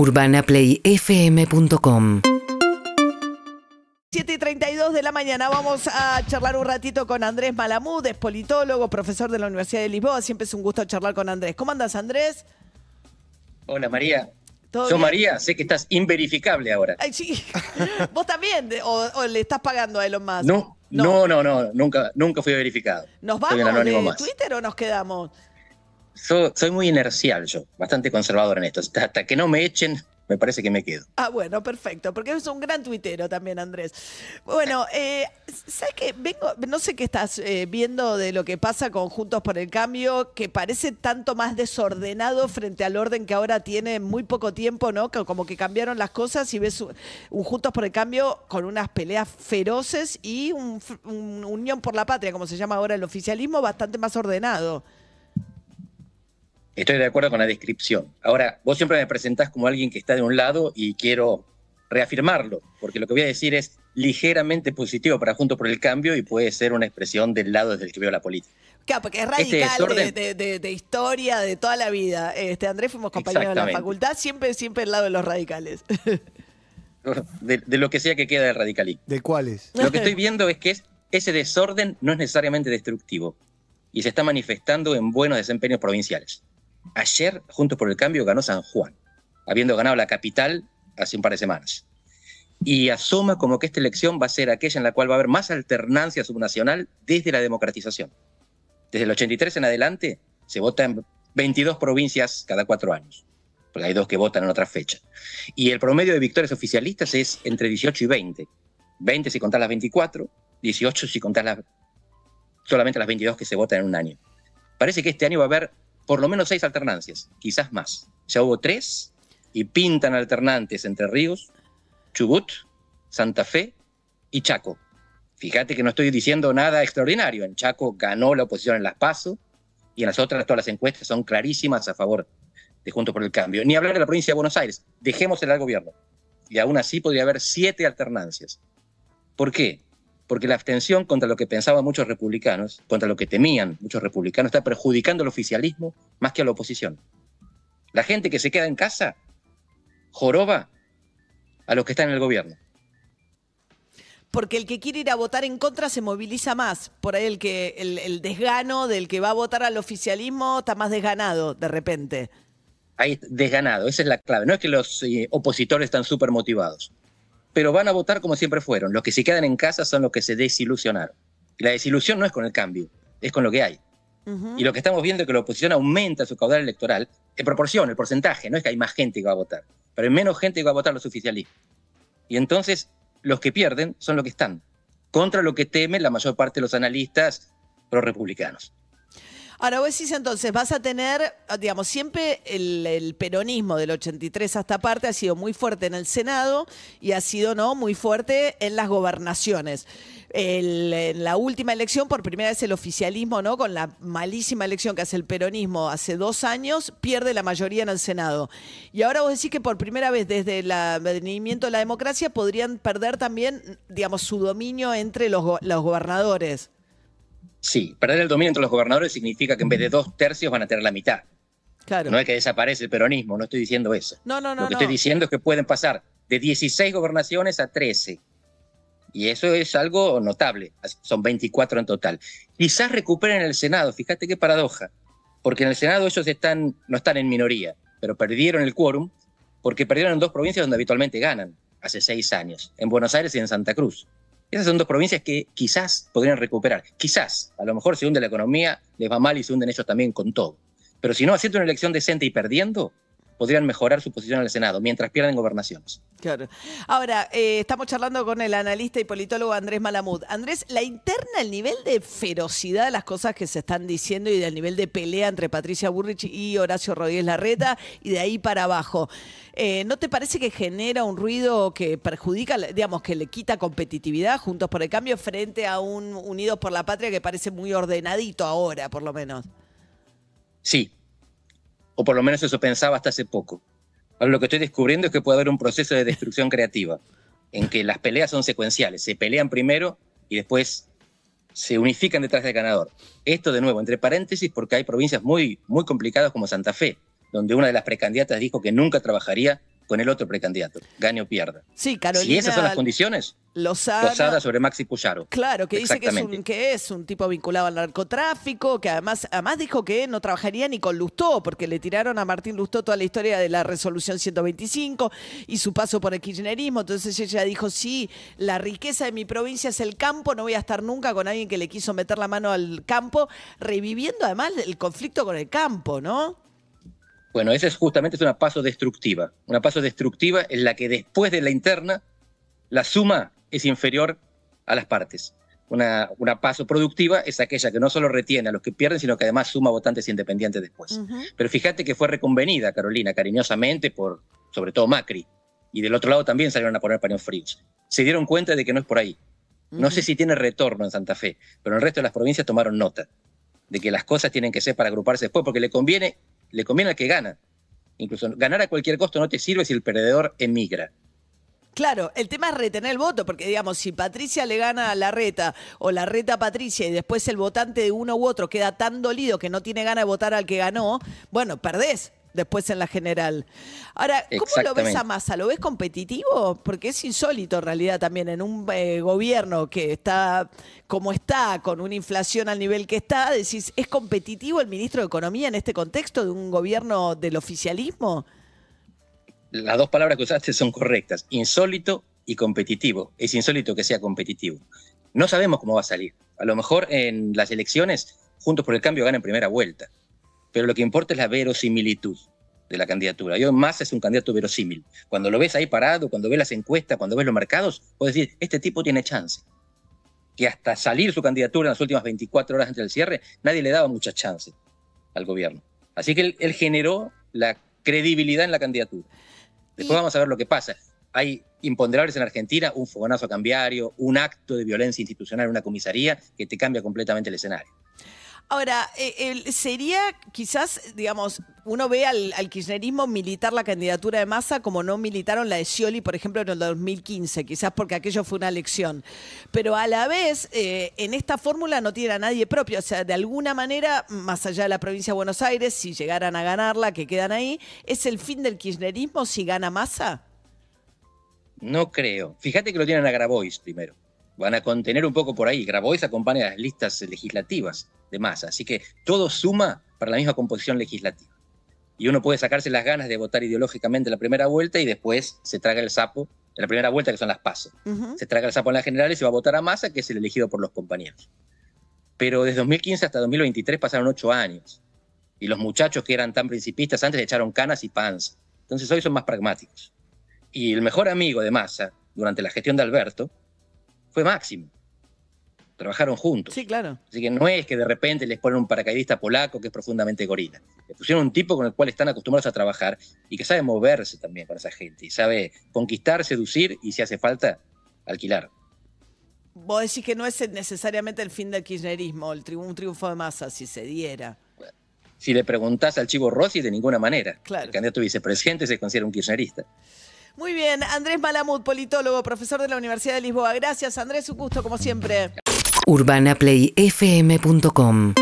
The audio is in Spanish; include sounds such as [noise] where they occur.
UrbanaPlayFM.com 7 y 32 de la mañana vamos a charlar un ratito con Andrés Malamud, es politólogo, profesor de la Universidad de Lisboa. Siempre es un gusto charlar con Andrés. ¿Cómo andas, Andrés? Hola, María. ¿Todo Yo, bien? María, sé que estás inverificable ahora. Ay, sí. [laughs] ¿Vos también? O, o le estás pagando a Elon Musk? No, no, no, no, nunca, nunca fui verificado. ¿Nos vamos de más. Twitter o nos quedamos? So- soy muy inercial yo, bastante conservador en esto. Hasta, que no me echen, me parece que me quedo. Ah, bueno, perfecto, porque es un gran tuitero también, Andrés. Bueno, eh, ¿sabes qué? Vengo, no sé qué estás eh, viendo de lo que pasa con Juntos por el Cambio, que parece tanto más desordenado frente al orden que ahora tiene en muy poco tiempo, ¿no? Como que cambiaron las cosas y ves un, un Juntos por el Cambio con unas peleas feroces y un, un Unión por la Patria, como se llama ahora el oficialismo, bastante más ordenado. Estoy de acuerdo con la descripción. Ahora, vos siempre me presentás como alguien que está de un lado y quiero reafirmarlo, porque lo que voy a decir es ligeramente positivo para Juntos por el Cambio y puede ser una expresión del lado desde el que veo la política. Claro, porque es Este radical de, desorden- de- de- de historia, de toda la vida. Este, Andrés fuimos compañeros de la facultad, siempre, siempre al lado de los radicales. [laughs] De, de lo que sea que queda del radicalismo. ¿De cuáles? Lo que estoy viendo es que es- ese desorden no es necesariamente destructivo y se está manifestando en buenos desempeños provinciales. Ayer, Juntos por el Cambio, ganó San Juan, habiendo ganado la capital hace un par de semanas. Y asoma como que esta elección va a ser aquella en la cual va a haber más alternancia subnacional desde la democratización. Desde el 83 en adelante se vota en 22 provincias cada cuatro años, porque hay dos que votan en otra fecha. Y el promedio de victorias oficialistas es entre 18 y 20. 20 si contás las 24, 18 si contás las, solamente las 22 que se votan en un año. Parece que este año va a haber por lo menos seis alternancias, quizás más. Ya hubo tres y pintan alternantes entre Ríos, Chubut, Santa Fe y Chaco. Fíjate que no estoy diciendo nada extraordinario. En Chaco ganó la oposición en las PASO y en las otras todas las encuestas son clarísimas a favor de Juntos por el Cambio. Ni hablar de la provincia de Buenos Aires. Dejémosela al gobierno. Y aún así podría haber siete alternancias. ¿Por qué? Porque la abstención contra lo que pensaban muchos republicanos, contra lo que temían muchos republicanos, está perjudicando al oficialismo más que a la oposición. La gente que se queda en casa joroba a los que están en el gobierno. Porque el que quiere ir a votar en contra se moviliza más. Por ahí el que el, el desgano del que va a votar al oficialismo está más desganado de repente. Ahí desganado, esa es la clave. No es que los eh, opositores están súper motivados, pero van a votar como siempre fueron. Los que se quedan en casa son los que se desilusionaron. Y la desilusión no es con el cambio, es con lo que hay. Y lo que estamos viendo es que la oposición aumenta su caudal electoral en proporción, el porcentaje. No es que hay más gente que va a votar, pero hay menos gente que va a votar los oficialistas. Y entonces los que pierden son los que están, contra lo que temen la mayor parte de los analistas pro-republicanos. Ahora vos decís entonces, vas a tener, digamos, siempre el, peronismo del 83 hasta parte ha sido muy fuerte en el Senado y ha sido no muy fuerte en las gobernaciones. El- en la última elección, por primera vez el oficialismo, ¿no? Con la malísima elección que hace el peronismo hace dos años, pierde la mayoría en el Senado. Y ahora vos decís que por primera vez desde el advenimiento de la democracia podrían perder también, digamos, su dominio entre los gobernadores. Sí, perder el dominio entre los gobernadores significa que en vez de dos tercios van a tener la mitad. Claro. No es que desaparece el peronismo, no estoy diciendo eso. No, no, no. Lo que no. estoy diciendo es que pueden pasar de 16 gobernaciones a 13. Y eso es algo notable. Son 24 en total. Quizás recuperen el Senado. Fíjate qué paradoja. Porque en el Senado ellos están, no están en minoría, pero perdieron el quórum porque perdieron en dos provincias donde habitualmente ganan, hace seis años, en Buenos Aires y en Santa Cruz. Esas son dos provincias que quizás podrían recuperar. Quizás. A lo mejor se hunde la economía, les va mal y se hunden ellos también con todo. Pero si no, haciendo una elección decente y perdiendo, podrían mejorar su posición en el Senado, mientras pierden gobernaciones. Claro. Ahora, eh, estamos charlando con el analista y politólogo Andrés Malamud. Andrés, la interna, el nivel de ferocidad de las cosas que se están diciendo y del nivel de pelea entre Patricia Burrich y Horacio Rodríguez Larreta y de ahí para abajo, eh, ¿no te parece que genera un ruido que perjudica, digamos, que le quita competitividad juntos por el cambio frente a un Unidos por la Patria que parece muy ordenadito ahora, por lo menos? Sí, o por lo menos eso pensaba hasta hace poco. Ahora lo que estoy descubriendo es que puede haber un proceso de destrucción [laughs] creativa, en que las peleas son secuenciales, se pelean primero y después se unifican detrás del ganador. Esto de nuevo, entre paréntesis, porque hay provincias muy, muy complicadas como Santa Fe, donde una de las precandidatas dijo que nunca trabajaría con el otro precandidato, gane o pierda. Sí, Carolina. Si esas son las condiciones, Lozada, sobre Maxi Puyaro. Claro, que dice que es, un, que es, un, tipo vinculado al narcotráfico, que además, además dijo que no trabajaría ni con Lustó, porque le tiraron a Martín Lustó toda la historia de la resolución 125 y su paso por el kirchnerismo. Entonces ella dijo, sí, la riqueza de mi provincia es el campo, no voy a estar nunca con alguien que le quiso meter la mano al campo, reviviendo además el conflicto con el campo, ¿no? Bueno, esa es justamente es una paso destructiva. Una paso destructiva en la que después de la interna, la suma es inferior a las partes. Una, una, paso productiva es aquella que no solo retiene a los que pierden, sino que además suma votantes independientes después. Pero fíjate que fue reconvenida, Carolina, cariñosamente por, sobre todo Macri. Y del otro lado también salieron a poner paños fríos. Se dieron cuenta de que no es por ahí. No sé si tiene retorno en Santa Fe, pero en el resto de las provincias tomaron nota de que las cosas tienen que ser para agruparse después, porque le conviene, le conviene al que gana. Incluso ganar a cualquier costo no te sirve si el perdedor emigra. Claro, el tema es retener el voto, porque digamos, si Patricia le gana a la reta o la reta a Patricia y después el votante de uno u otro queda tan dolido que no tiene ganas de votar al que ganó, bueno, perdés después en la general. Ahora, ¿cómo lo ves a Massa? ¿Lo ves competitivo? Porque es insólito en realidad también en un eh, gobierno que está como está, con una inflación al nivel que está, decís, ¿es competitivo el ministro de Economía en este contexto de un gobierno del oficialismo? las dos palabras que usaste son correctas, insólito y competitivo. Es insólito que sea competitivo. No sabemos cómo va a salir. A lo mejor en las elecciones, Juntos por el Cambio gana en primera vuelta. Pero lo que importa es la verosimilitud de la candidatura. Yo más es un candidato verosímil. Cuando lo ves ahí parado, cuando ves las encuestas, cuando ves los mercados, puedes decir, este tipo tiene chance. Que hasta salir su candidatura en las últimas 24 horas antes del cierre, nadie le daba mucha chance al gobierno. Así que él generó la credibilidad en la candidatura. Después vamos a ver lo que pasa. Hay imponderables en Argentina, un fogonazo cambiario, un acto de violencia institucional en una comisaría que te cambia completamente el escenario. Ahora, eh, sería quizás, digamos, uno ve al, kirchnerismo militar la candidatura de Massa como no militaron la de Scioli, por ejemplo, en el 2015, quizás porque aquello fue una elección. Pero a la vez, eh, en esta fórmula no tiene a nadie propio. O sea, de alguna manera, más allá de la provincia de Buenos Aires, si llegaran a ganarla, que quedan ahí, ¿es el fin del kirchnerismo si gana Massa? No creo. Fíjate que lo tienen a Grabois primero van a contener un poco por ahí. Grabois acompaña las listas legislativas de masa, así que todo suma para la misma composición legislativa. Y uno puede sacarse las ganas de votar ideológicamente en la primera vuelta y después se traga el sapo en la primera vuelta, que son las pasos. Se traga el sapo en la general y se va a votar a masa, que es el elegido por los compañeros. Pero desde 2015 hasta 2023 pasaron ocho años. Y los muchachos que eran tan principistas antes echaron canas y panza. Entonces hoy son más pragmáticos. Y el mejor amigo de Massa durante la gestión de Alberto fue Máximo. Trabajaron juntos. Sí, claro. Así que no es que de repente les ponen un paracaidista polaco que es profundamente gorila. Le pusieron un tipo con el cual están acostumbrados a trabajar y que sabe moverse también con esa gente y sabe conquistar, seducir y si hace falta, alquilar. Vos decís que no es necesariamente el fin del kirchnerismo, el un triunfo de masa, si se diera. si le preguntás al Chivo Rossi, de ninguna manera. Claro. El candidato vicepresidente se considera un kirchnerista. Muy bien, Andrés Malamud, politólogo, profesor de la Universidad de Lisboa. Gracias, Andrés, un gusto como siempre. UrbanaPlayFM.com